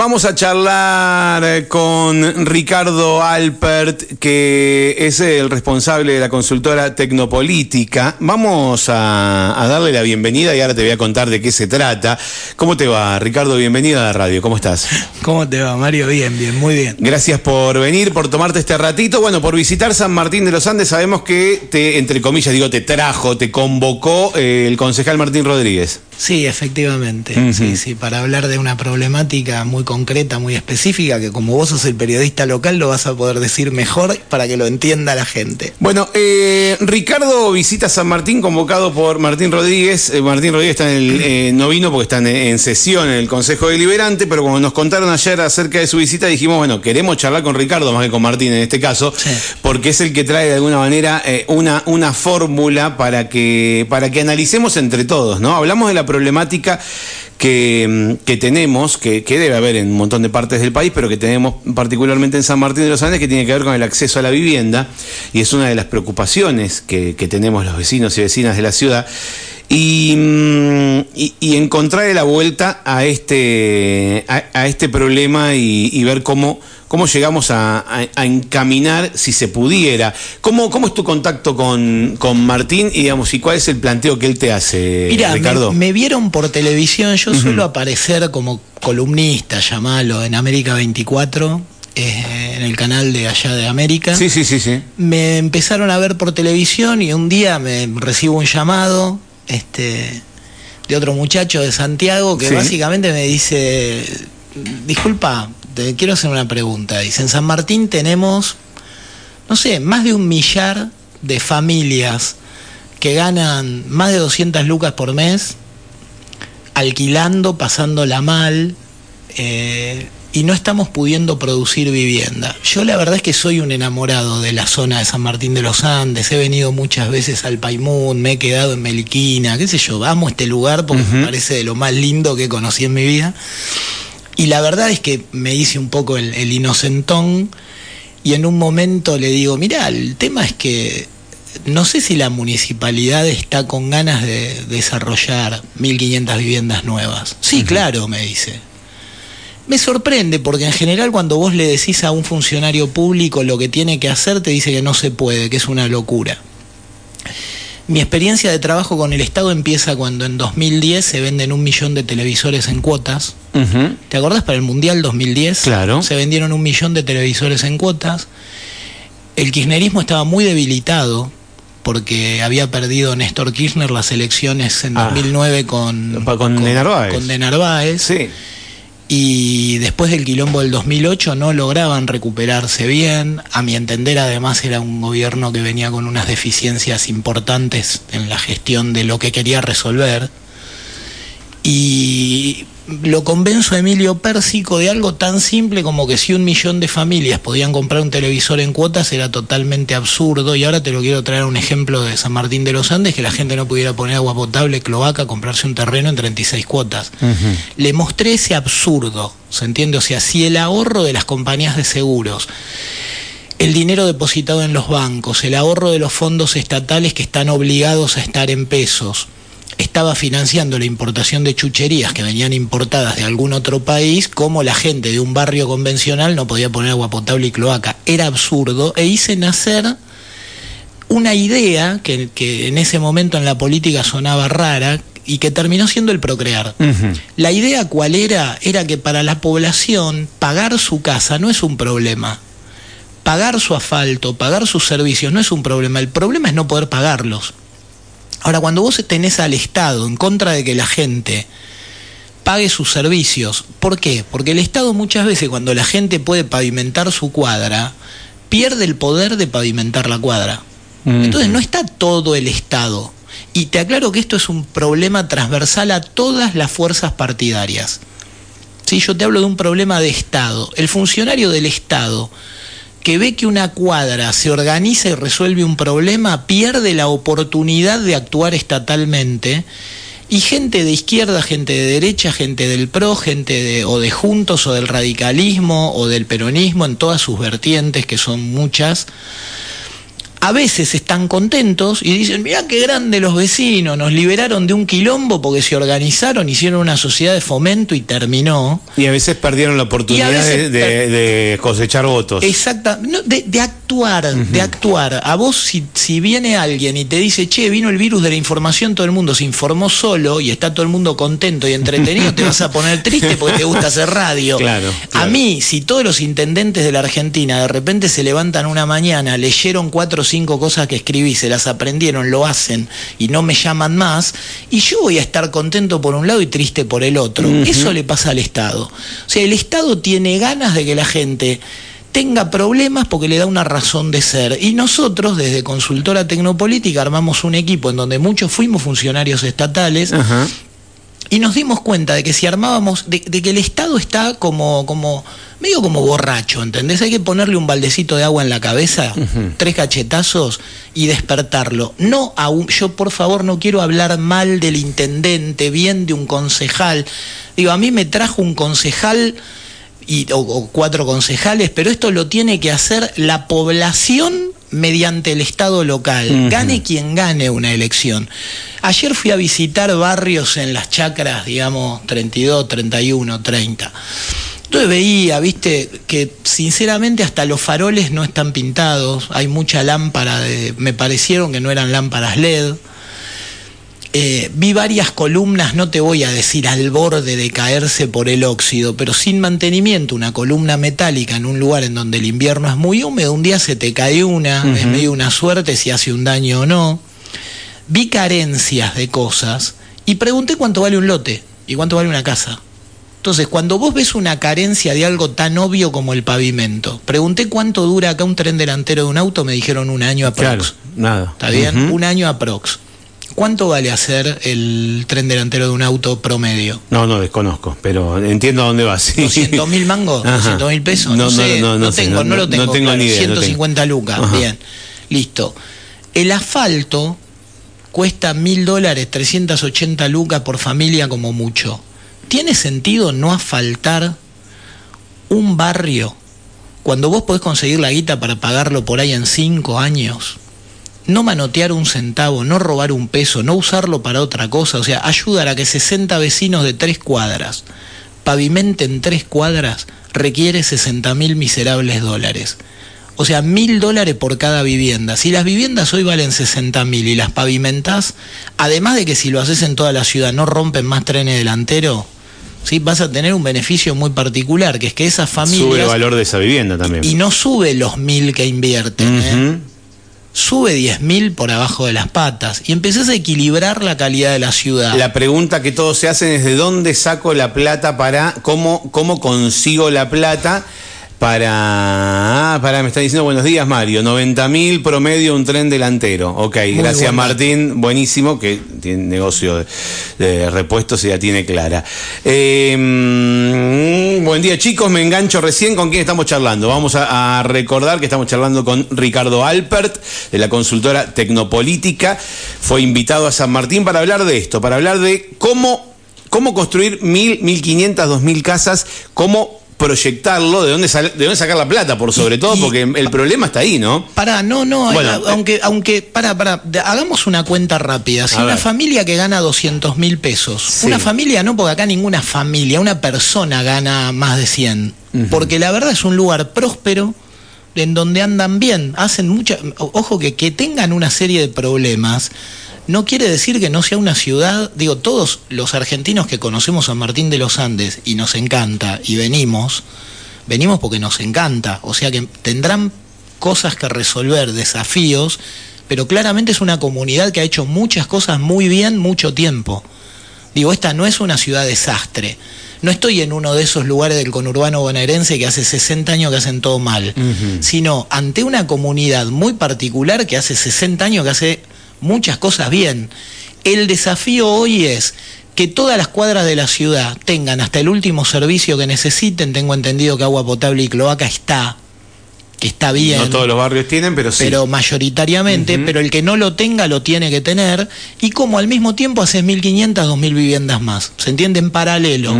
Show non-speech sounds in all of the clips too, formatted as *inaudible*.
Vamos a charlar eh, con Ricardo Alpert, que es el responsable de la consultora Tecnopolítica. Vamos a, darle la bienvenida y ahora te voy a contar de qué se trata. ¿Cómo te va, Ricardo? Bienvenido a la radio. ¿Cómo estás? ¿Cómo te va, Mario? Bien, bien, muy bien. Gracias por venir, por tomarte este ratito. Bueno, por visitar San Martín de los Andes, sabemos que te, entre comillas, digo, te trajo, te convocó eh, el concejal Martín Rodríguez. Sí, efectivamente. Sí, sí, para hablar de una problemática muy concreta, muy específica, que como vos sos el periodista local lo vas a poder decir mejor para que lo entienda la gente. Bueno, eh, Ricardo visita San Martín convocado por Martín Rodríguez. Eh, Martín Rodríguez está en el, eh, no vino porque está en, sesión en el Consejo Deliberante, pero como nos contaron ayer acerca de su visita, dijimos, bueno, queremos charlar con Ricardo más que con Martín en este caso, porque es el que trae de alguna manera una, una fórmula para que, para que analicemos entre todos, ¿no? Hablamos de la problemática que, tenemos, que, debe haber en un montón de partes del país, pero que tenemos particularmente en San Martín de los Andes, que tiene que ver con el acceso a la vivienda, y es una de las preocupaciones que, tenemos los vecinos y vecinas de la ciudad. Y, mm, y, encontrar la vuelta a este, a, este problema y ver cómo ¿Cómo llegamos a, encaminar, si se pudiera? ¿Cómo, cómo es tu contacto con, Martín y, digamos, y cuál es el planteo que él te hace, Mira, Ricardo? Me, me, vieron por televisión, yo suelo aparecer como columnista, llamalo, en América 24. Eh, en el canal de allá de América. Sí, sí, sí, sí. Me empezaron a ver por televisión y un día me recibo un llamado este, de otro muchacho de Santiago que básicamente me dice, disculpa, te quiero hacer una pregunta. Dice, en San Martín tenemos, no sé, más de un millar de familias que ganan más de 200 lucas por mes, alquilando, pasándola mal, eh, y no estamos pudiendo producir vivienda. Yo la verdad es que soy un enamorado de la zona de San Martín de los Andes, he venido muchas veces al Paimún, me he quedado en Meliquina, qué sé yo, amo este lugar porque me parece de lo más lindo que conocí en mi vida. Y la verdad es que me hice un poco el, inocentón y en un momento le digo, mira, el tema es que no sé si la municipalidad está con ganas de desarrollar 1.500 viviendas nuevas. Sí, claro, me dice. Me sorprende porque en general cuando vos le decís a un funcionario público lo que tiene que hacer, te dice que no se puede, que es una locura. Mi experiencia de trabajo con el Estado empieza cuando en 2010 se venden un millón de televisores en cuotas. ¿Te acordás para el Mundial 2010? Claro. Se vendieron un millón de televisores en cuotas. El kirchnerismo estaba muy debilitado porque había perdido Néstor Kirchner las elecciones en 2009 ah. con, con, con, de Narváez. Con de Narváez. Sí y después del quilombo del 2008 no lograban recuperarse bien. A mi entender, además, era un gobierno que venía con unas deficiencias importantes en la gestión de lo que quería resolver. Y lo convenzo a Emilio Pérsico de algo tan simple como que si un millón de familias podían comprar un televisor en cuotas era totalmente absurdo y ahora te lo quiero traer un ejemplo de San Martín de los Andes que la gente no pudiera poner agua potable, cloaca, comprarse un terreno en 36 cuotas. Le mostré ese absurdo, ¿se entiende? O sea, si el ahorro de las compañías de seguros el dinero depositado en los bancos, el ahorro de los fondos estatales que están obligados a estar en pesos, estaba financiando la importación de chucherías que venían importadas de algún otro país, como la gente de un barrio convencional no podía poner agua potable y cloaca. Era absurdo e hice nacer una idea que, en ese momento en la política sonaba rara, y que terminó siendo el procrear. La idea cuál era, era que para la población pagar su casa no es un problema. Pagar su asfalto, pagar sus servicios no es un problema. El problema es no poder pagarlos. Ahora, cuando vos tenés al Estado en contra de que la gente pague sus servicios, ¿por qué? Porque el Estado muchas veces cuando la gente puede pavimentar su cuadra, pierde el poder de pavimentar la cuadra. Entonces no está todo el Estado. Y te aclaro que esto es un problema transversal a todas las fuerzas partidarias. Si Yo te hablo de un problema de Estado. El funcionario del Estado que ve que una cuadra se organiza y resuelve un problema, pierde la oportunidad de actuar estatalmente. Y gente de izquierda, gente de derecha, gente del PRO, gente de, o de Juntos, o del radicalismo, o del peronismo, en todas sus vertientes, que son muchas, a veces están contentos y dicen, mira qué grande los vecinos, nos liberaron de un quilombo porque se organizaron, hicieron una sociedad de fomento y terminó. Y a veces perdieron la oportunidad de, de, cosechar votos. Exacto, de, actuar, de actuar. A vos si, si viene alguien y te dice, che, vino el virus de la información, todo el mundo se informó solo y está todo el mundo contento y entretenido, te *laughs* vas a poner triste porque te gusta hacer radio. Claro, A mí, si todos los intendentes de la Argentina de repente se levantan una mañana, leyeron cuatro cinco cosas que escribí, se las aprendieron, lo hacen y no me llaman más, y yo voy a estar contento por un lado y triste por el otro. Eso le pasa al Estado. O sea, el Estado tiene ganas de que la gente tenga problemas porque le da una razón de ser. Y nosotros, desde Consultora Tecnopolítica, armamos un equipo en donde muchos fuimos funcionarios estatales. Y nos dimos cuenta de que si armábamos, de, que el Estado está como, como, medio como borracho, ¿entendés? Hay que ponerle un baldecito de agua en la cabeza, tres cachetazos y despertarlo. No aún, yo por favor no quiero hablar mal del intendente, bien de un concejal. Digo, a mí me trajo un concejal y, o cuatro concejales, pero esto lo tiene que hacer la población mediante el Estado local, gane quien gane una elección. Ayer fui a visitar barrios en las chacras, digamos, 32, 31, 30. Entonces veía, viste, que sinceramente hasta los faroles no están pintados, hay mucha lámpara, de, me parecieron que no eran lámparas LED. Eh, vi varias columnas, no te voy a decir al borde de caerse por el óxido, pero sin mantenimiento, una columna metálica en un lugar en donde el invierno es muy húmedo, un día se te cae una, es medio una suerte si hace un daño o no. Vi carencias de cosas y pregunté cuánto vale un lote y cuánto vale una casa. Entonces, cuando vos ves una carencia de algo tan obvio como el pavimento, pregunté cuánto dura acá un tren delantero de un auto, me dijeron un año aprox. nada. ¿Está bien? Un año aprox. ¿Cuánto vale hacer el tren delantero de un auto promedio? No, no desconozco, pero entiendo a dónde vas. *laughs* ¿200 mil mangos? ¿200 mil pesos? No, sé, no, no, tengo, no, lo tengo. No tengo ni idea, 150 lucas, bien, listo. El asfalto cuesta mil dólares, 380 lucas por familia como mucho. ¿Tiene sentido no asfaltar un barrio cuando vos podés conseguir la guita para pagarlo por ahí en cinco años? No manotear un centavo, no robar un peso, no usarlo para otra cosa, o sea, ayudar a que 60 vecinos de tres cuadras pavimenten tres cuadras requiere 60 mil miserables dólares. O sea, mil dólares por cada vivienda. Si las viviendas hoy valen 60 mil y las pavimentas, además de que si lo haces en toda la ciudad no rompen más trenes delanteros, ¿sí? vas a tener un beneficio muy particular, que es que esas familias... Sube el valor de esa vivienda también. Y no sube los mil que invierten. ¿eh? Sube 10.000 por abajo de las patas y empezás a equilibrar la calidad de la ciudad. La pregunta que todos se hacen es de dónde saco la plata para, cómo, cómo consigo la plata para, ah, para, me está diciendo buenos días Mario, 90 mil promedio un tren delantero. Ok, gracias Martín, buenísimo, que tiene negocio de, repuestos y ya tiene clara. Em, buen día chicos, me engancho recién con quién estamos charlando. Vamos a, recordar que estamos charlando con Ricardo Alpert de la consultora Tecnopolítica. Fue invitado a San Martín para hablar de esto, para hablar de cómo, cómo construir mil, mil quinientas, dos mil casas, cómo proyectarlo, de dónde, de dónde sacar la plata, por sobre todo, porque el problema está ahí, ¿no? Para, no, no, eh, aunque, aunque, para, para, hagamos una cuenta rápida. Si una familia que gana 200 mil pesos, una familia, no, porque acá ninguna familia, una persona gana más de 100, porque la verdad es un lugar próspero en donde andan bien, hacen mucha, ojo que que tengan una serie de problemas no quiere decir que no sea una ciudad, digo, todos los argentinos que conocemos a Martín de los Andes y nos encanta y venimos, venimos porque nos encanta, o sea que tendrán cosas que resolver, desafíos, pero claramente es una comunidad que ha hecho muchas cosas muy bien mucho tiempo. Digo, esta no es una ciudad desastre. No estoy en uno de esos lugares del conurbano bonaerense que hace 60 años que hacen todo mal, sino ante una comunidad muy particular que hace 60 años que hace muchas cosas bien. El desafío hoy es que todas las cuadras de la ciudad tengan hasta el último servicio que necesiten. Tengo entendido que agua potable y cloaca está. Que está bien. No todos los barrios tienen, pero sí. Pero mayoritariamente, pero el que no lo tenga lo tiene que tener. Y como al mismo tiempo haces 1.500, 2.000 viviendas más. ¿Se entiende? En paralelo.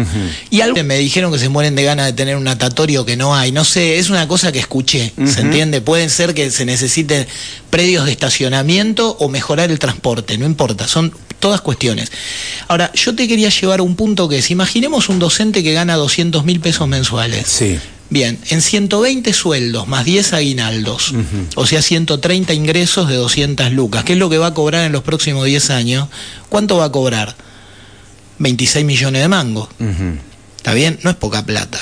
Y algo que me dijeron que se mueren de ganas de tener un natatorio que no hay. No sé, es una cosa que escuché. ¿Se entiende? Pueden ser que se necesiten predios de estacionamiento o mejorar el transporte. No importa, son todas cuestiones. Ahora, yo te quería llevar a un punto que es, imaginemos un docente que gana 200 mil pesos mensuales. Sí. Bien, en 120 sueldos más 10 aguinaldos, o sea, 130 ingresos de 200 lucas, ¿qué es lo que va a cobrar en los próximos 10 años? ¿Cuánto va a cobrar? 26 millones de mangos. ¿Está bien? No es poca plata.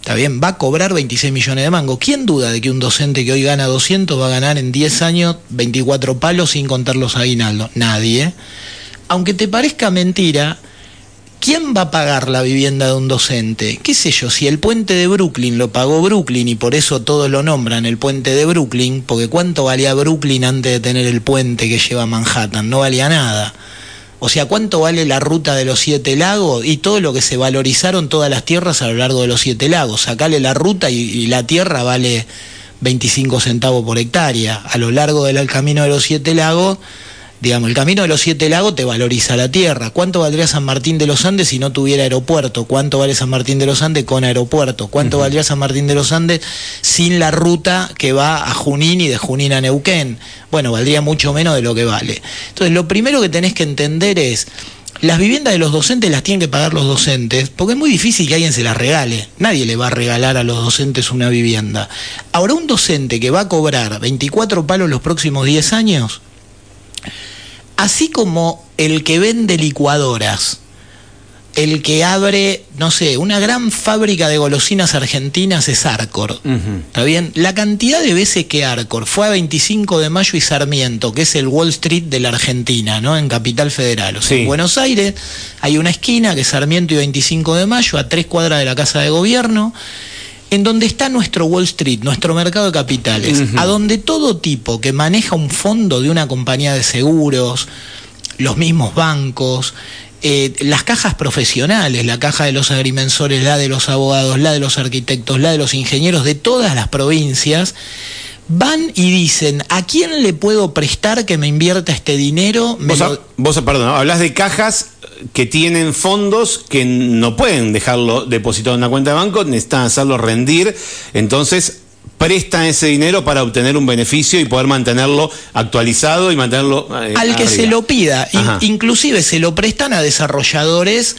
¿Está bien? Va a cobrar 26 millones de mangos. ¿Quién duda de que un docente que hoy gana 200 va a ganar en 10 años 24 palos sin contar los aguinaldos? Nadie. Aunque te parezca mentira, ¿Quién va a pagar la vivienda de un docente? ¿Qué sé yo? Si el puente de Brooklyn lo pagó Brooklyn y por eso todos lo nombran el puente de Brooklyn, porque ¿cuánto valía Brooklyn antes de tener el puente que lleva a Manhattan? No valía nada. O sea, ¿cuánto vale la ruta de los siete lagos y todo lo que se valorizaron todas las tierras a lo largo de los siete lagos? Sacale la ruta y, la tierra vale 25 centavos por hectárea. A lo largo del camino de los siete lagos Digamos, el camino de los siete lagos te valoriza la tierra. ¿Cuánto valdría San Martín de los Andes si no tuviera aeropuerto? ¿Cuánto vale San Martín de los Andes con aeropuerto? ¿Cuánto valdría San Martín de los Andes sin la ruta que va a Junín y de Junín a Neuquén? Bueno, valdría mucho menos de lo que vale. Entonces, lo primero que tenés que entender es, las viviendas de los docentes las tienen que pagar los docentes, porque es muy difícil que alguien se las regale. Nadie le va a regalar a los docentes una vivienda. Ahora, un docente que va a cobrar 24 palos los próximos 10 años, así como el que vende licuadoras, el que abre, no sé, una gran fábrica de golosinas argentinas es Arcor. ¿Está bien? La cantidad de veces que Arcor fue a 25 de mayo y Sarmiento, que es el Wall Street de la Argentina, ¿no? En Capital Federal. O sea, en Buenos Aires hay una esquina que es Sarmiento y 25 de mayo, a tres cuadras de la Casa de Gobierno en donde está nuestro Wall Street, nuestro mercado de capitales, a donde todo tipo que maneja un fondo de una compañía de seguros, los mismos bancos, eh, las cajas profesionales, la caja de los agrimensores, la de los abogados, la de los arquitectos, la de los ingenieros de todas las provincias, van y dicen, ¿a quién le puedo prestar que me invierta este dinero? vos, perdón, hablas de cajas que tienen fondos que no pueden dejarlo depositado en una cuenta de banco, necesitan hacerlo rendir, entonces prestan ese dinero para obtener un beneficio y poder mantenerlo actualizado y mantenerlo... Eh, Al que se lo pida, inclusive se lo prestan a desarrolladores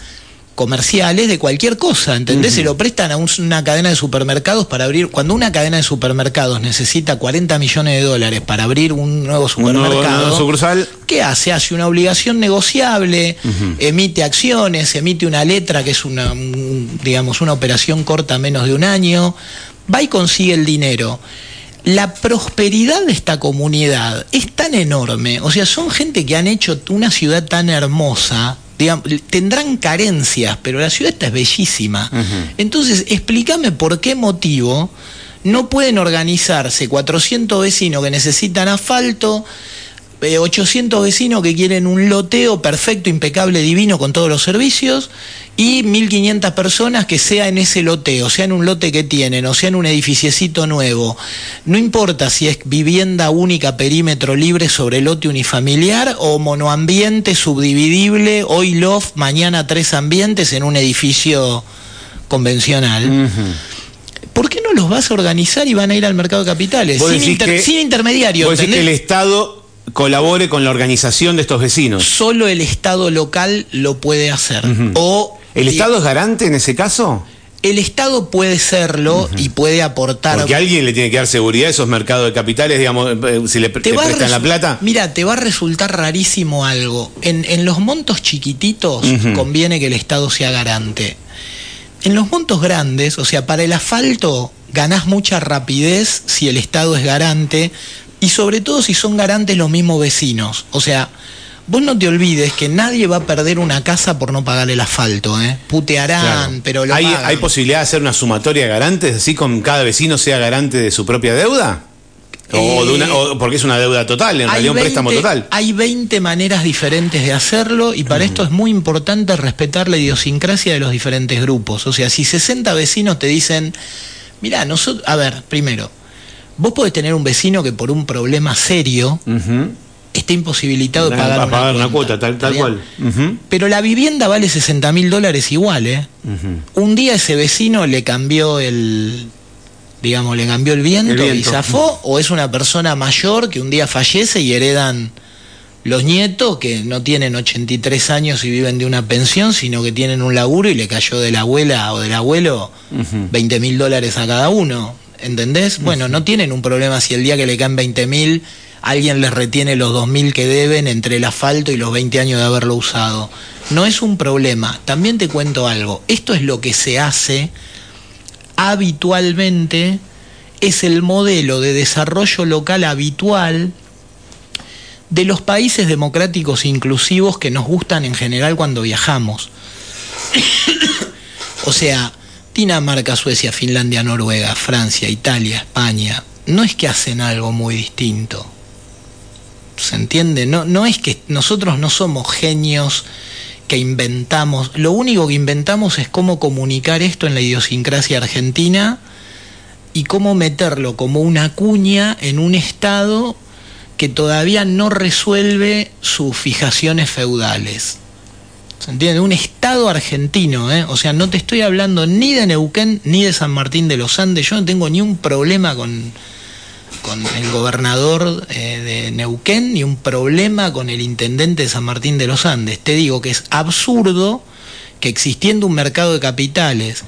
comerciales de cualquier cosa, ¿entendés? Se lo prestan a una cadena de supermercados para abrir, cuando una cadena de supermercados necesita 40 millones de dólares para abrir un nuevo supermercado, sucursal. ¿qué hace? Hace una obligación negociable, emite acciones, emite una letra que es una, digamos, una operación corta menos de un año, va y consigue el dinero la prosperidad de esta comunidad es tan enorme, o sea, son gente que han hecho una ciudad tan hermosa, tendrán carencias, pero la ciudad está es bellísima. Entonces, explícame por qué motivo no pueden organizarse 400 vecinos que necesitan asfalto, 800 eh, vecinos que quieren un loteo perfecto, impecable, divino con todos los servicios y 1500 personas que sea en ese loteo, sea en un lote que tienen o sea en un edificiecito nuevo. No importa si es vivienda única, perímetro libre sobre lote unifamiliar o monoambiente subdividible, hoy loft, mañana tres ambientes en un edificio convencional. ¿Por qué no los vas a organizar y van a ir al mercado de capitales? Sin, sin intermediario. que el Estado colabore con la organización de estos vecinos. Solo el Estado local lo puede hacer. o, ¿El Estado es garante en ese caso? El Estado puede serlo y puede aportar. Porque alguien le tiene que dar seguridad a esos mercados de capitales, digamos, eh, si le, prestan la plata. Mira, te va a resultar rarísimo algo. En, los montos chiquititos conviene que el Estado sea garante. En los montos grandes, o sea, para el asfalto ganás mucha rapidez si el Estado es garante, y sobre todo si son garantes los mismos vecinos. O sea, vos no te olvides que nadie va a perder una casa por no pagar el asfalto, ¿eh? Putearán, pero lo ¿Hay, ¿Hay posibilidad de hacer una sumatoria de garantes, así con cada vecino sea garante de su propia deuda? O, de una, eh, porque es una deuda total, en realidad un préstamo total. Hay 20 maneras diferentes de hacerlo y para esto es muy importante respetar la idiosincrasia de los diferentes grupos. O sea, si 60 vecinos te dicen, mira, nosotros, a ver, primero, Vos podés tener un vecino que por un problema serio Ujú. esté imposibilitado de Para pagar, pagar una cuenta, cuota, tal, tal ¿está cual. Pero la vivienda vale 60 mil dólares igual, ¿eh? Un día ese vecino le cambió el, digamos, le cambió el viento, El y viento. zafó, o es una persona mayor que un día fallece y heredan los nietos que no tienen 83 años y viven de una pensión, sino que tienen un laburo y le cayó de la abuela o del abuelo Ujú. 20 mil dólares a cada uno. ¿Entendés? Bueno, no tienen un problema si el día que le caen 20 mil alguien les retiene los 2 mil que deben entre el asfalto y los 20 años de haberlo usado. No es un problema. También te cuento algo. Esto es lo que se hace habitualmente, es el modelo de desarrollo local habitual de los países democráticos inclusivos que nos gustan en general cuando viajamos. *coughs* o sea, Dinamarca, Suecia, Finlandia, Noruega, Francia, Italia, España, no es que hacen algo muy distinto. ¿Se entiende? No, no es que nosotros no somos genios que inventamos. Lo único que inventamos es cómo comunicar esto en la idiosincrasia argentina y cómo meterlo como una cuña en un Estado que todavía no resuelve sus fijaciones feudales. ¿Se entiende? Un Estado argentino, ¿eh? O sea, no te estoy hablando ni de Neuquén ni de San Martín de los Andes. Yo no tengo ni un problema con, con el gobernador eh, de Neuquén ni un problema con el intendente de San Martín de los Andes. Te digo que es absurdo que existiendo un mercado de capitales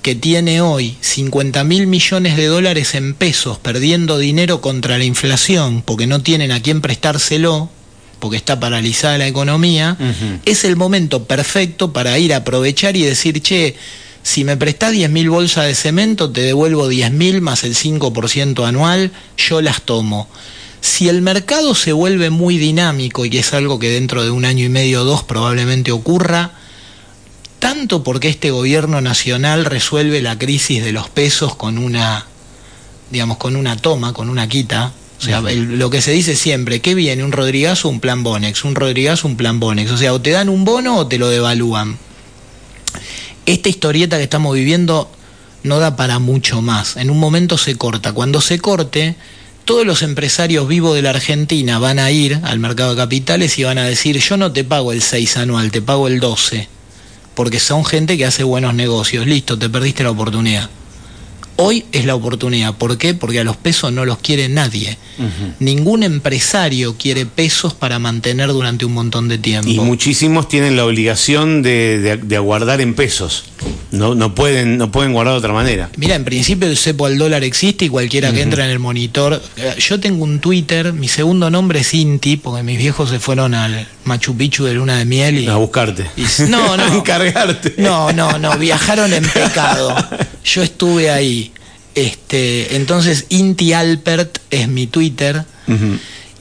que tiene hoy 50 mil millones de dólares en pesos perdiendo dinero contra la inflación porque no tienen a quién prestárselo, porque está paralizada la economía, es el momento perfecto para ir a aprovechar y decir, che, si me prestás 10 mil bolsas de cemento, te devuelvo 10 mil más el 5% anual, yo las tomo. Si el mercado se vuelve muy dinámico, y que es algo que dentro de un año y medio o dos probablemente ocurra, tanto porque este gobierno nacional resuelve la crisis de los pesos con una, digamos, con una toma, con una quita. O sea, lo que se dice siempre, ¿qué viene? ¿Un Rodrigazo o un plan Bonex? Un Rodrigazo o un plan Bonex. O sea, o te dan un bono o te lo devalúan. Esta historieta que estamos viviendo no da para mucho más. En un momento se corta. Cuando se corte, todos los empresarios vivos de la Argentina van a ir al mercado de capitales y van a decir, yo no te pago el 6 anual, te pago el 12. Porque son gente que hace buenos negocios. Listo, te perdiste la oportunidad. Hoy es la oportunidad. ¿Por qué? Porque a los pesos no los quiere nadie. Ningún empresario quiere pesos para mantener durante un montón de tiempo. Y muchísimos tienen la obligación de, de- de aguardar en pesos. No, no, pueden, no pueden guardar de otra manera. Mira, en principio el cepo al dólar existe y cualquiera que entra en el monitor. eh, Yo tengo un Twitter, mi segundo nombre es Inti, porque mis viejos se fueron al Machu Picchu de luna de miel y. A buscarte. y- no, *laughs* no. A encargarte. No, no, no, viajaron en pecado. *laughs* Yo estuve ahí. Este, entonces Inti Alpert es mi Twitter.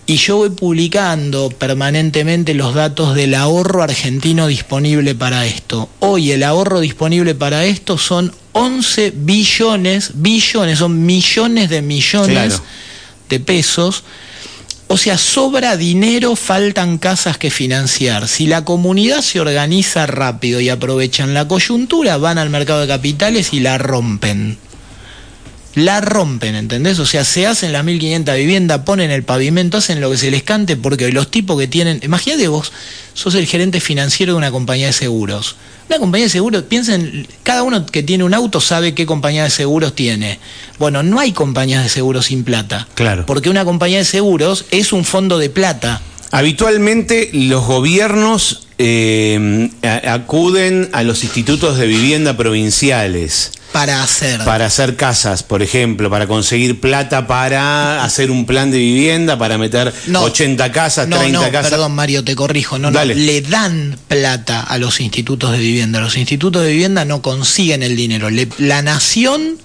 Y yo voy publicando permanentemente los datos del ahorro argentino disponible para esto. Hoy el ahorro disponible para esto son 11 billones, billones, son millones de millones Claro. de pesos. O sea, sobra dinero, faltan casas que financiar. Si la comunidad se organiza rápido y aprovechan la coyuntura, van al mercado de capitales y la rompen la rompen, ¿entendés? O sea, se hacen las 1500 viviendas, ponen el pavimento, hacen lo que se les cante, porque hoy los tipos que tienen. Imagínate vos, sos el gerente financiero de una compañía de seguros. Una compañía de seguros, piensen, cada uno que tiene un auto sabe qué compañía de seguros tiene. Bueno, no hay compañías de seguros sin plata. Claro. Porque una compañía de seguros es un fondo de plata. Habitualmente los gobiernos eh, acuden a los institutos de vivienda provinciales Para hacer. para hacer casas, por ejemplo, para conseguir plata para hacer un plan de vivienda, para meter No. 80 casas, No, 30 no, casas. perdón Mario, te corrijo, no, no, le dan plata a los institutos de vivienda. Los institutos de vivienda no consiguen el dinero. Le- la nación,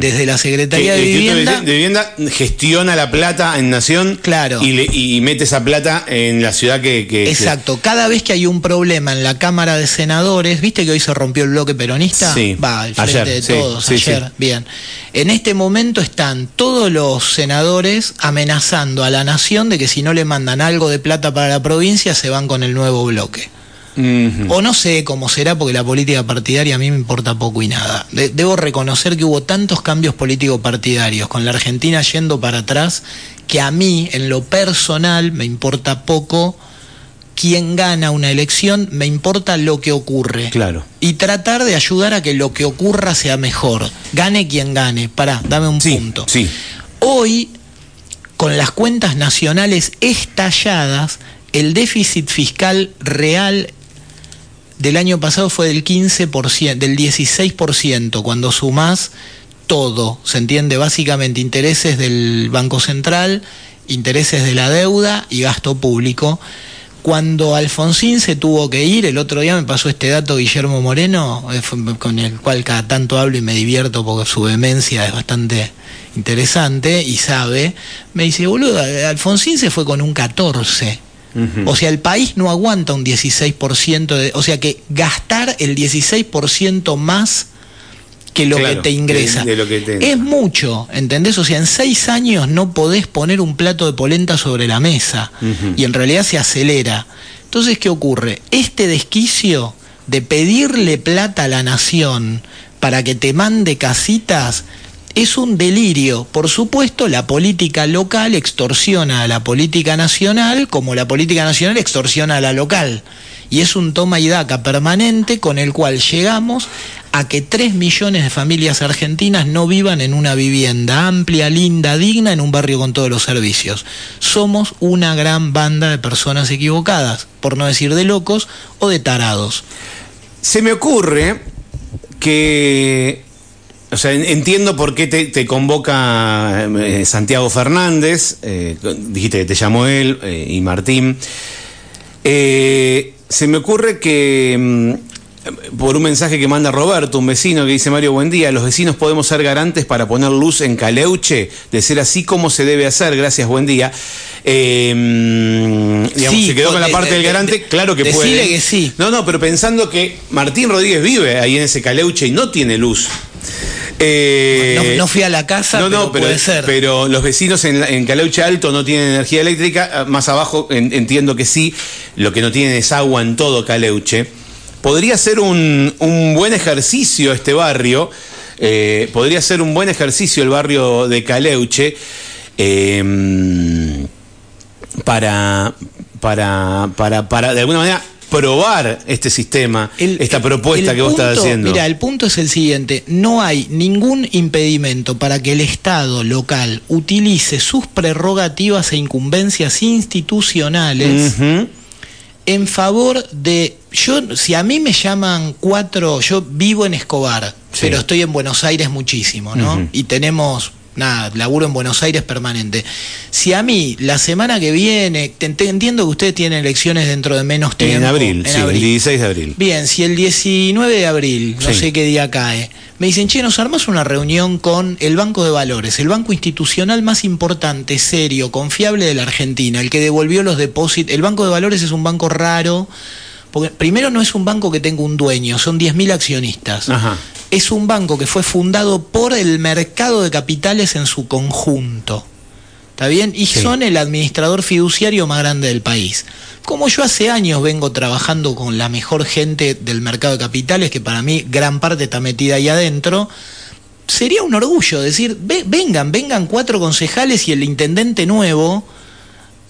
desde la Secretaría de el Instituto Vivienda, de Vivienda gestiona la plata en Nación Claro. y, le- y mete esa plata en la ciudad que... que- Exacto, cada vez que hay un problema en la Cámara de Senadores, ¿viste que hoy se rompió el bloque peronista? Sí, Va, al frente ayer, de sí, todos, sí, ayer. sí. Bien. En este momento están todos los senadores amenazando a la nación de que si no le mandan algo de plata para la provincia, se van con el nuevo bloque. O no sé cómo será, porque la política partidaria a mí me importa poco y nada. debo reconocer que hubo tantos cambios políticos partidarios con la Argentina yendo para atrás que a mí, en lo personal, me importa poco quién gana una elección, me importa lo que ocurre. Claro. Y tratar de ayudar a que lo que ocurra sea mejor. Gane quien gane. Pará, dame un punto. Sí. Hoy, con las cuentas nacionales estalladas, el déficit fiscal real del año pasado fue del 15%, del 16%, cuando sumás todo, ¿se entiende? Básicamente intereses del Banco Central, intereses de la deuda y gasto público. Cuando Alfonsín se tuvo que ir, el otro día me pasó este dato Guillermo Moreno, eh, con el cual cada tanto hablo y me divierto porque su vehemencia es bastante interesante y sabe, me dice, boludo, Alfonsín se fue con un 14. O sea, el país no aguanta un 16%, de, o sea que gastar el 16% más que lo que te ingresa. es mucho, ¿entendés? O sea, en seis años no podés poner un plato de polenta sobre la mesa y en realidad se acelera. Entonces, ¿qué ocurre? Este desquicio de pedirle plata a la nación para que te mande casitas es un delirio. Por supuesto, la política local extorsiona a la política nacional como la política nacional extorsiona a la local. Y es un toma y daca permanente con el cual llegamos a que 3 millones de familias argentinas no vivan en una vivienda amplia, linda, digna, en un barrio con todos los servicios. Somos una gran banda de personas equivocadas, por no decir de locos o de tarados. Se me ocurre que o sea, entiendo por qué te, convoca eh, Santiago Fernández, eh, dijiste que te llamó él eh, y Martín. se me ocurre que mm, por un mensaje que manda Roberto, un vecino que dice Mario, buen día, los vecinos podemos ser garantes para poner luz en Caleuche, de ser así como se debe hacer, gracias, buen día. Eh, se quedó con la parte del garante, claro que puede. que sí. No, no, pero pensando que Martín Rodríguez vive ahí en ese Caleuche y no tiene luz. Eh, no, fui a la casa, no, no, pero, puede ser. Pero los vecinos en, Caleuche Alto no tienen energía eléctrica, ah, más abajo entiendo que sí, lo que no tienen es agua en todo Caleuche podría ser un, buen ejercicio este barrio, eh, podría ser un buen ejercicio el barrio de Caleuche em, para, para, para, para, de alguna manera, probar este sistema, esta propuesta que vos estás haciendo. Mira, el punto es el siguiente, no hay ningún impedimento para que el Estado local utilice sus prerrogativas e incumbencias institucionales en favor de yo si a mí me llaman cuatro yo vivo en Escobar pero estoy en Buenos Aires muchísimo no y tenemos nada laburo en Buenos Aires permanente si a mí la semana que viene entiendo que ustedes tienen elecciones dentro de menos tiempo en abril sí el 16 de abril bien si el 19 de abril no sé qué día cae me dicen, che, nos armas una reunión con el Banco de Valores, el banco institucional más importante, serio, confiable de la Argentina, el que devolvió los depósitos. El Banco de Valores es un banco raro, porque primero no es un banco que tenga un dueño, son 10.000 accionistas. Es un banco que fue fundado por el mercado de capitales en su conjunto. ¿Está bien? Y son el administrador fiduciario más grande del país. Como yo hace años vengo trabajando con la mejor gente del mercado de capitales, que para mí gran parte está metida ahí adentro, sería un orgullo decir, vengan, vengan cuatro concejales y el intendente nuevo,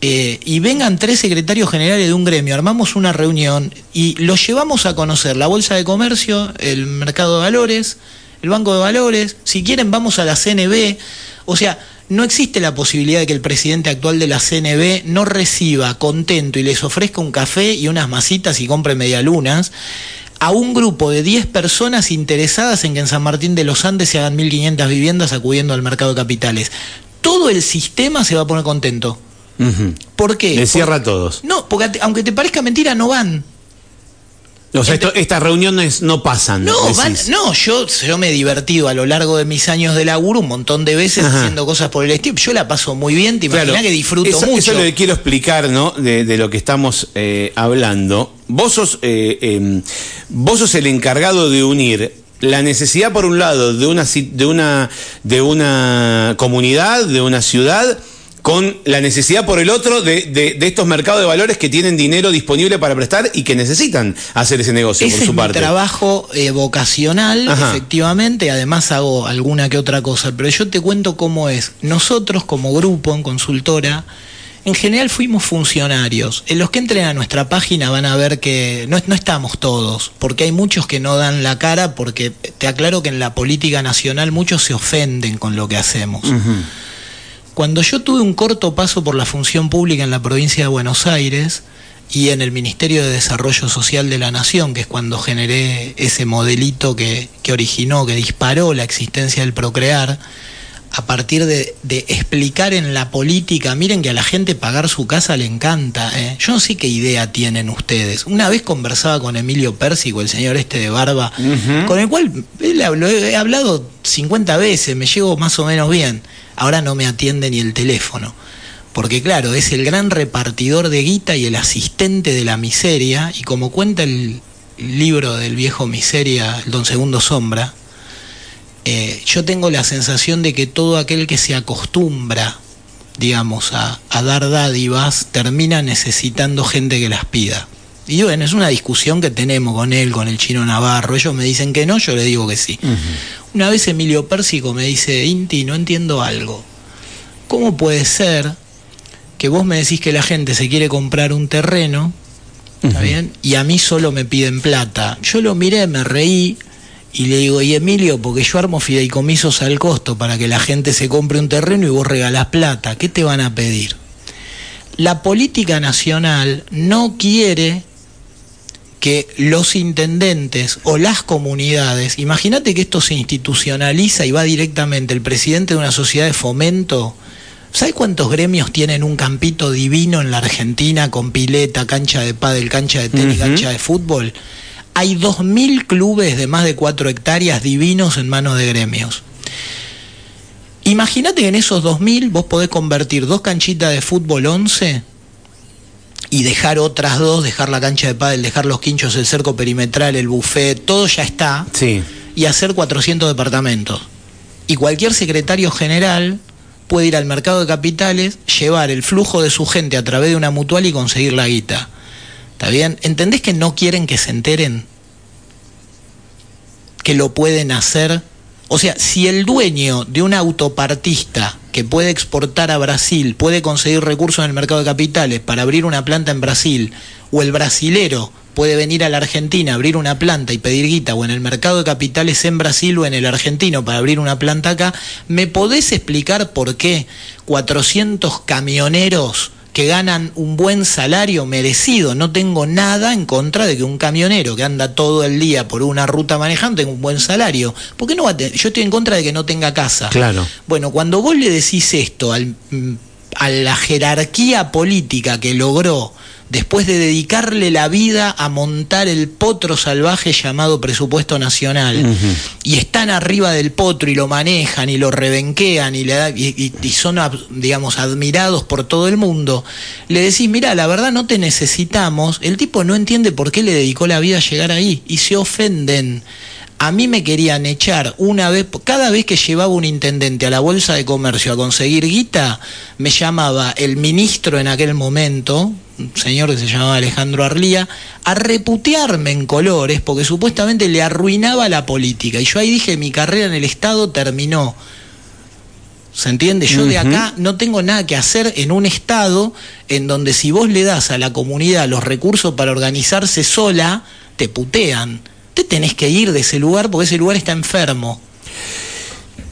eh, y vengan tres secretarios generales de un gremio, armamos una reunión y los llevamos a conocer la Bolsa de Comercio, el Mercado de Valores, el Banco de Valores, si quieren vamos a la CNB, o sea, no existe la posibilidad de que el presidente actual de la CNB no reciba contento y les ofrezca un café y unas masitas y compre medialunas a un grupo de 10 personas interesadas en que en San Martín de los Andes se hagan 1.500 viviendas acudiendo al mercado de capitales. Todo el sistema se va a poner contento. ¿Por qué? Le cierra a todos. No, porque aunque te parezca mentira, no van. O sea, estas reuniones no pasan. No, no yo, yo me he divertido a lo largo de mis años de laburo un montón de veces haciendo cosas por el estilo. Yo la paso muy bien, te imaginas que disfruto mucho. Eso es lo que quiero explicar, ¿no? De, lo que estamos eh, hablando. Vos sos, eh, em, vos sos el encargado de unir la necesidad, por un lado, de una, de una, de una comunidad, de una ciudad, con la necesidad por el otro de, estos mercados de valores que tienen dinero disponible para prestar y que necesitan hacer ese negocio por su es parte. Mi trabajo eh, vocacional, efectivamente, además hago alguna que otra cosa, pero yo te cuento cómo es. Nosotros como grupo en consultora, en general fuimos funcionarios. En los que entren a nuestra página van a ver que no, no, estamos todos, porque hay muchos que no dan la cara, porque te aclaro que en la política nacional muchos se ofenden con lo que hacemos. Cuando yo tuve un corto paso por la función pública en la provincia de Buenos Aires y en el Ministerio de Desarrollo Social de la Nación, que es cuando generé ese modelito que, que originó, que disparó la existencia del procrear, a partir de, explicar en la política, miren que a la gente pagar su casa le encanta. ¿eh? Yo no sé qué idea tienen ustedes. Una vez conversaba con Emilio Pérsico, el señor este de barba, con el cual lo he hablado 50 veces, me llevo más o menos bien. Ahora no me atiende ni el teléfono. Porque claro, es el gran repartidor de guita y el asistente de la miseria, y como cuenta el libro del viejo miseria, el Don Segundo Sombra, eh, yo tengo la sensación de que todo aquel que se acostumbra, digamos, a, dar dádivas, termina necesitando gente que las pida. Y bueno, es una discusión que tenemos con él, con el chino Navarro. Ellos me dicen que no, yo le digo que sí. Una vez Emilio Pérsico me dice, Inti, no entiendo algo. ¿Cómo puede ser que vos me decís que la gente se quiere comprar un terreno, ¿está bien? Y a mí solo me piden plata. Yo lo miré, me reí, y le digo, y Emilio, porque yo armo fideicomisos al costo para que la gente se compre un terreno y vos regalás plata, ¿qué te van a pedir? La política nacional no quiere que los intendentes o las comunidades, imagínate que esto se institucionaliza y va directamente el presidente de una sociedad de fomento. ¿Sabes cuántos gremios tienen un campito divino en la Argentina con pileta, cancha de pádel, cancha de tenis, cancha de fútbol? Hay 2.000 clubes de más de 4 hectáreas divinos en manos de gremios. Imagínate que en esos 2.000 vos podés convertir dos canchitas de fútbol 11 y dejar otras dos, dejar la cancha de pádel, dejar los quinchos, el cerco perimetral, el buffet, todo ya está. Sí. Y hacer 400 departamentos. Y cualquier secretario general puede ir al mercado de capitales, llevar el flujo de su gente a través de una mutual y conseguir la guita. ¿Está bien? ¿Entendés que no quieren que se enteren? Que lo pueden hacer. O sea, si el dueño de un autopartista que puede exportar a Brasil puede conseguir recursos en el mercado de capitales para abrir una planta en Brasil, o el brasilero puede venir a la Argentina, abrir una planta y pedir guita, o en el mercado de capitales en Brasil o en el argentino para abrir una planta acá, ¿me podés explicar por qué 400 camioneros que ganan un buen salario merecido. No tengo nada en contra de que un camionero que anda todo el día por una ruta manejando tenga un buen salario. ¿Por qué no va a Yo estoy en contra de que no tenga casa. Claro. Bueno, cuando vos le decís esto al, mm, a la jerarquía política que logró después de dedicarle la vida a montar el potro salvaje llamado presupuesto nacional, y están arriba del potro y lo manejan y lo rebenquean y, le y, son, digamos, admirados por todo el mundo, le decís, mira, la verdad no te necesitamos, el tipo no entiende por qué le dedicó la vida a llegar ahí y se ofenden. A mí me querían echar una vez, cada vez que llevaba un intendente a la Bolsa de Comercio a conseguir guita, me llamaba el ministro en aquel momento, un señor que se llamaba Alejandro Arlía, a reputearme en colores porque supuestamente le arruinaba la política. Y yo ahí dije, mi carrera en el Estado terminó. ¿Se entiende? Yo de acá no tengo nada que hacer en un Estado en donde si vos le das a la comunidad los recursos para organizarse sola, te putean. Te tenés que ir de ese lugar porque ese lugar está enfermo.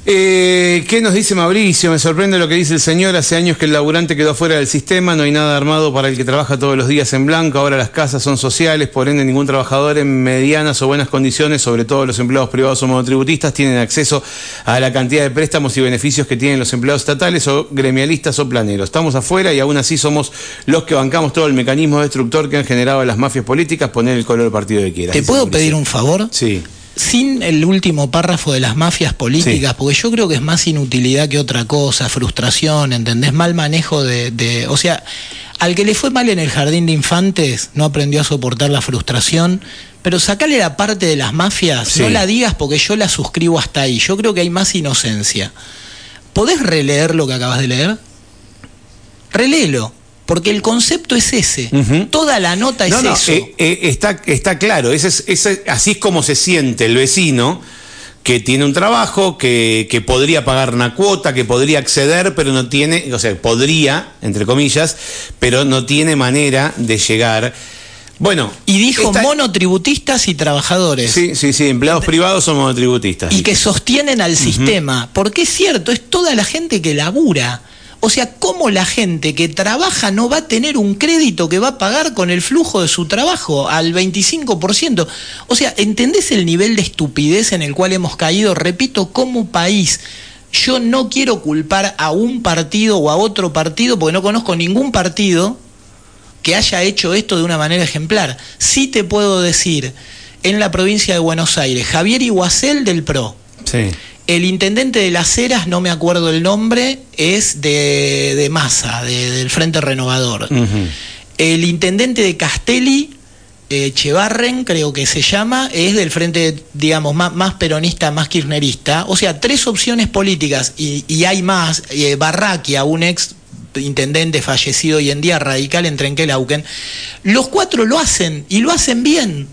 Eh, ¿Qué nos dice Mauricio? Me sorprende lo que dice el señor. Hace años que el laburante quedó fuera del sistema, no hay nada armado para el que trabaja todos los días en blanco. Ahora las casas son sociales, por ende ningún trabajador en medianas o buenas condiciones, sobre todo los empleados privados o monotributistas, tienen acceso a la cantidad de préstamos y beneficios que tienen los empleados estatales o gremialistas o planeros. Estamos afuera y aún así somos los que bancamos todo el mecanismo destructor que han generado las mafias políticas, poner el color partido que quieras. ¿Te puedo pedir un favor? Sí sin el último párrafo de las mafias políticas, porque yo creo que es más inutilidad que otra cosa, frustración, ¿entendés? Mal manejo de, O sea, al que le fue mal en el jardín de infantes, no aprendió a soportar la frustración, pero sacale la parte de las mafias, no la digas porque yo la suscribo hasta ahí. Yo creo que hay más inocencia. ¿Podés releer lo que acabas de leer? Relelo. Porque el concepto es ese. Toda la nota es eso. Eh, eh, está, está claro. Ese es, así es como se siente el vecino que tiene un trabajo, que, que, podría pagar una cuota, que podría acceder, pero no tiene, o sea, podría, entre comillas, pero no tiene manera de llegar. Bueno. Y dijo monotributistas y trabajadores. Sí, sí, sí, empleados privados son monotributistas. Y que sostienen al sistema. Porque es cierto, es toda la gente que labura. O sea, ¿cómo la gente que trabaja no va a tener un crédito que va a pagar con el flujo de su trabajo al 25%? O sea, ¿entendés el nivel de estupidez en el cual hemos caído? Repito, como país. Yo no quiero culpar a un partido o a otro partido porque no conozco ningún partido que haya hecho esto de una manera ejemplar. Sí te puedo decir, en la provincia de Buenos Aires, Javier Iguacel del PRO. Sí el intendente de las Heras, no me acuerdo el nombre, es de, de Massa, del Frente Renovador. El intendente de Castelli, eh, Chevarren, creo que se llama, es del Frente, digamos, más, peronista, más kirchnerista. O sea, tres opciones políticas y, hay más. Eh, Barraquia, un ex intendente fallecido hoy en día radical en Trenquelauken, los cuatro lo hacen y lo hacen bien.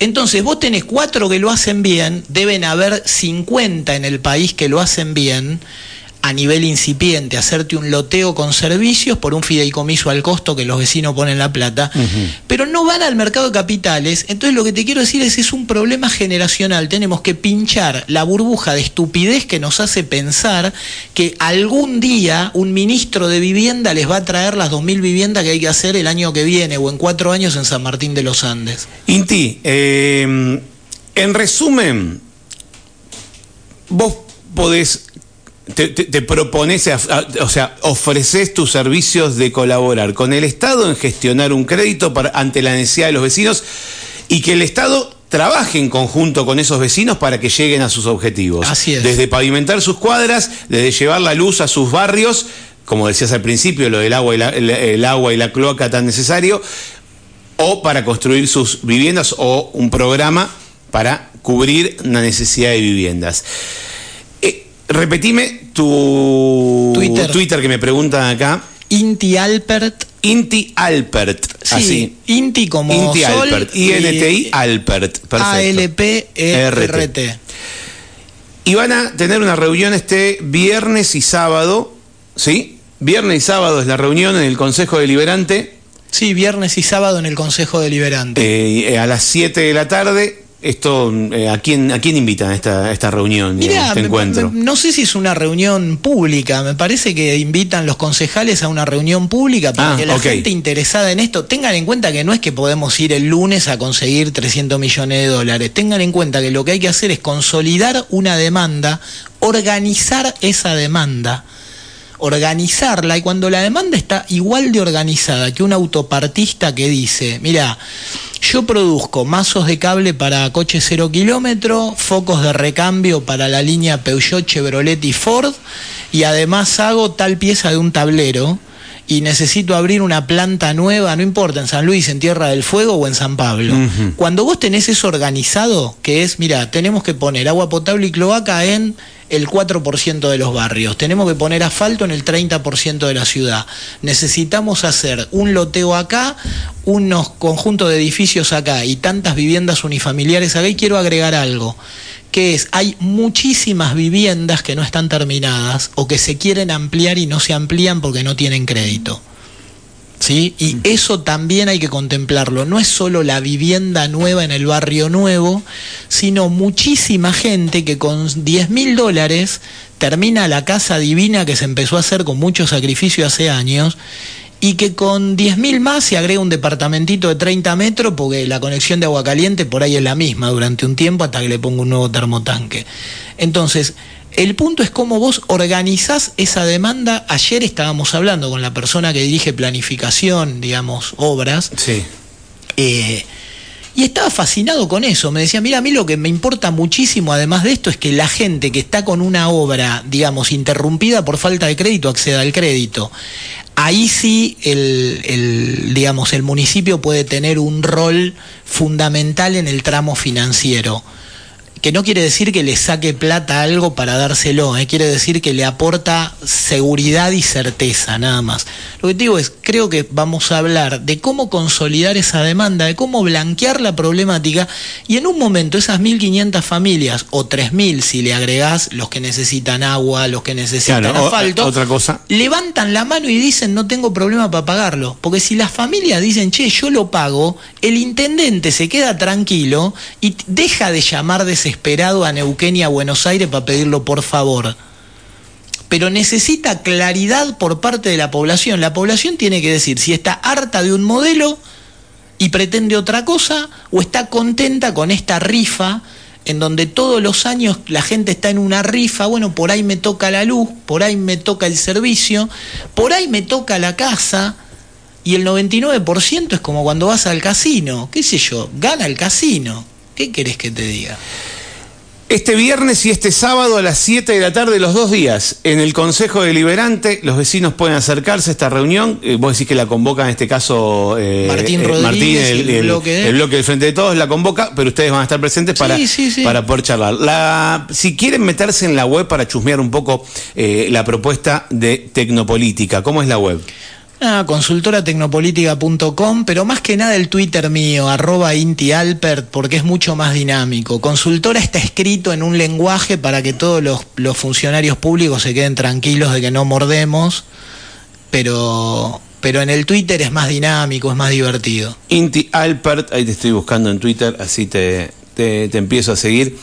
Entonces, vos tenés cuatro que lo hacen bien, deben haber 50 en el país que lo hacen bien a nivel incipiente, hacerte un loteo con servicios por un fideicomiso al costo que los vecinos ponen la plata, pero no van al mercado de capitales. Entonces lo que te quiero decir es es un problema generacional. Tenemos que pinchar la burbuja de estupidez que nos hace pensar que algún día un ministro de vivienda les va a traer las 2.000 viviendas que hay que hacer el año que viene o en cuatro años en San Martín de los Andes. Inti, eh, en resumen, vos podés te, propones, o sea, ofreces tus servicios de colaborar con el Estado en gestionar un crédito ante la necesidad de los vecinos y que el Estado trabaje en conjunto con esos vecinos para que lleguen a sus objetivos. Así es. Desde pavimentar sus cuadras, desde llevar la luz a sus barrios, como decías al principio, lo del agua y la, el agua y la cloaca tan necesario, o para construir sus viviendas o un programa para cubrir una necesidad de viviendas. Repetime tu Twitter. que me preguntan acá. Inti Alpert. Inti Alpert. Sí, así. Inti como Inti Alpert. I-N-T-I Alpert. A-L-P-R-T. Y van a tener una reunión este viernes y sábado. ¿Sí? Viernes y sábado es la reunión en el Consejo Deliberante. Sí, viernes y sábado en el Consejo Deliberante. Eh, a las 7 de la tarde esto, eh, ¿a, quién, ¿A quién invitan a esta, esta reunión, este encuentro? no sé si es una reunión pública, me parece que invitan los concejales a una reunión pública para ah, que la gente interesada en esto tengan en cuenta que no es que podemos ir el lunes a conseguir 300 millones de dólares, tengan en cuenta que lo que hay que hacer es consolidar una demanda, organizar esa demanda organizarla y cuando la demanda está igual de organizada que un autopartista que dice, mira, yo produzco mazos de cable para coches cero kilómetro, focos de recambio para la línea Peugeot, Chevrolet y Ford, y además hago tal pieza de un tablero y necesito abrir una planta nueva, no importa, en San Luis, en Tierra del Fuego o en San Pablo. Cuando vos tenés eso organizado, que es, mira, tenemos que poner agua potable y cloaca en el 4% de los barrios, tenemos que poner asfalto en el 30% de la ciudad, necesitamos hacer un loteo acá, unos conjuntos de edificios acá y tantas viviendas unifamiliares acá. Y quiero agregar algo que es, hay muchísimas viviendas que no están terminadas o que se quieren ampliar y no se amplían porque no tienen crédito. ¿Sí? Y mm. eso también hay que contemplarlo. No es solo la vivienda nueva en el barrio nuevo, sino muchísima gente que con 10 mil dólares termina la casa divina que se empezó a hacer con mucho sacrificio hace años y que con 10.000 más se agrega un departamentito de 30 metros porque la conexión de agua caliente por ahí es la misma durante un tiempo hasta que le pongo un nuevo termotanque. Entonces, el punto es cómo vos organizás esa demanda. Ayer estábamos hablando con la persona que dirige planificación, digamos, obras. Sí. Eh, y estaba fascinado con eso. Me decía, mira, a mí lo que me importa muchísimo, además de esto, es que la gente que está con una obra, digamos, interrumpida por falta de crédito, acceda al crédito. Ahí sí, el, digamos, el municipio puede tener un rol fundamental en el tramo financiero que no quiere decir que le saque plata a algo para dárselo, ¿eh? quiere decir que le aporta seguridad y certeza, nada más. Lo que te digo es, creo que vamos a hablar de cómo consolidar esa demanda, de cómo blanquear la problemática y en un momento esas 1.500 familias o 3.000 si le agregás los que necesitan agua, los que necesitan asfalto, otra cosa. levantan la mano y dicen no tengo problema para pagarlo. Porque si las familias dicen, che, yo lo pago, el intendente se queda tranquilo y deja de llamar de ese esperado a Neuquén y a Buenos Aires para pedirlo por favor. Pero necesita claridad por parte de la población. La población tiene que decir si está harta de un modelo y pretende otra cosa o está contenta con esta rifa en donde todos los años la gente está en una rifa, bueno, por ahí me toca la luz, por ahí me toca el servicio, por ahí me toca la casa, y el 99% es como cuando vas al casino, qué sé yo, gana el casino. ¿Qué querés que te diga? Este viernes y este sábado a las 7 de la tarde, los dos días, en el Consejo Deliberante, los vecinos pueden acercarse a esta reunión. Eh, vos decís que la convoca en este caso eh, Martín eh, Rodríguez, el, bloque, el, bloque del Frente de Todos la convoca, pero ustedes van a estar presentes para, para poder charlar. La, si quieren meterse en la web para chusmear un poco la propuesta de Tecnopolítica, ¿cómo es la web? Ah, consultoratecnopolítica.com, pero más que nada el Twitter mío, arroba intialpert, porque es mucho más dinámico. Consultora está escrito en un lenguaje para que todos los, funcionarios públicos se queden tranquilos de que no mordemos, pero, pero en el Twitter es más dinámico, es más divertido. Inti Alpert, ahí te estoy buscando en Twitter, así te, te empiezo a seguir.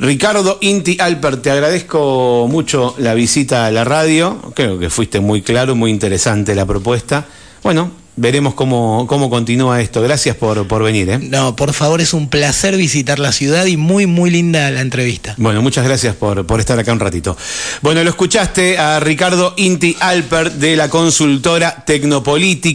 Ricardo Inti Alper, te agradezco mucho la visita a la radio. Creo que fuiste muy claro, muy interesante la propuesta. Bueno, veremos cómo, cómo continúa esto. Gracias por, por venir. ¿eh? No, por favor, es un placer visitar la ciudad y muy, muy linda la entrevista. Bueno, muchas gracias por, por estar acá un ratito. Bueno, lo escuchaste a Ricardo Inti Alper de la consultora Tecnopolítica.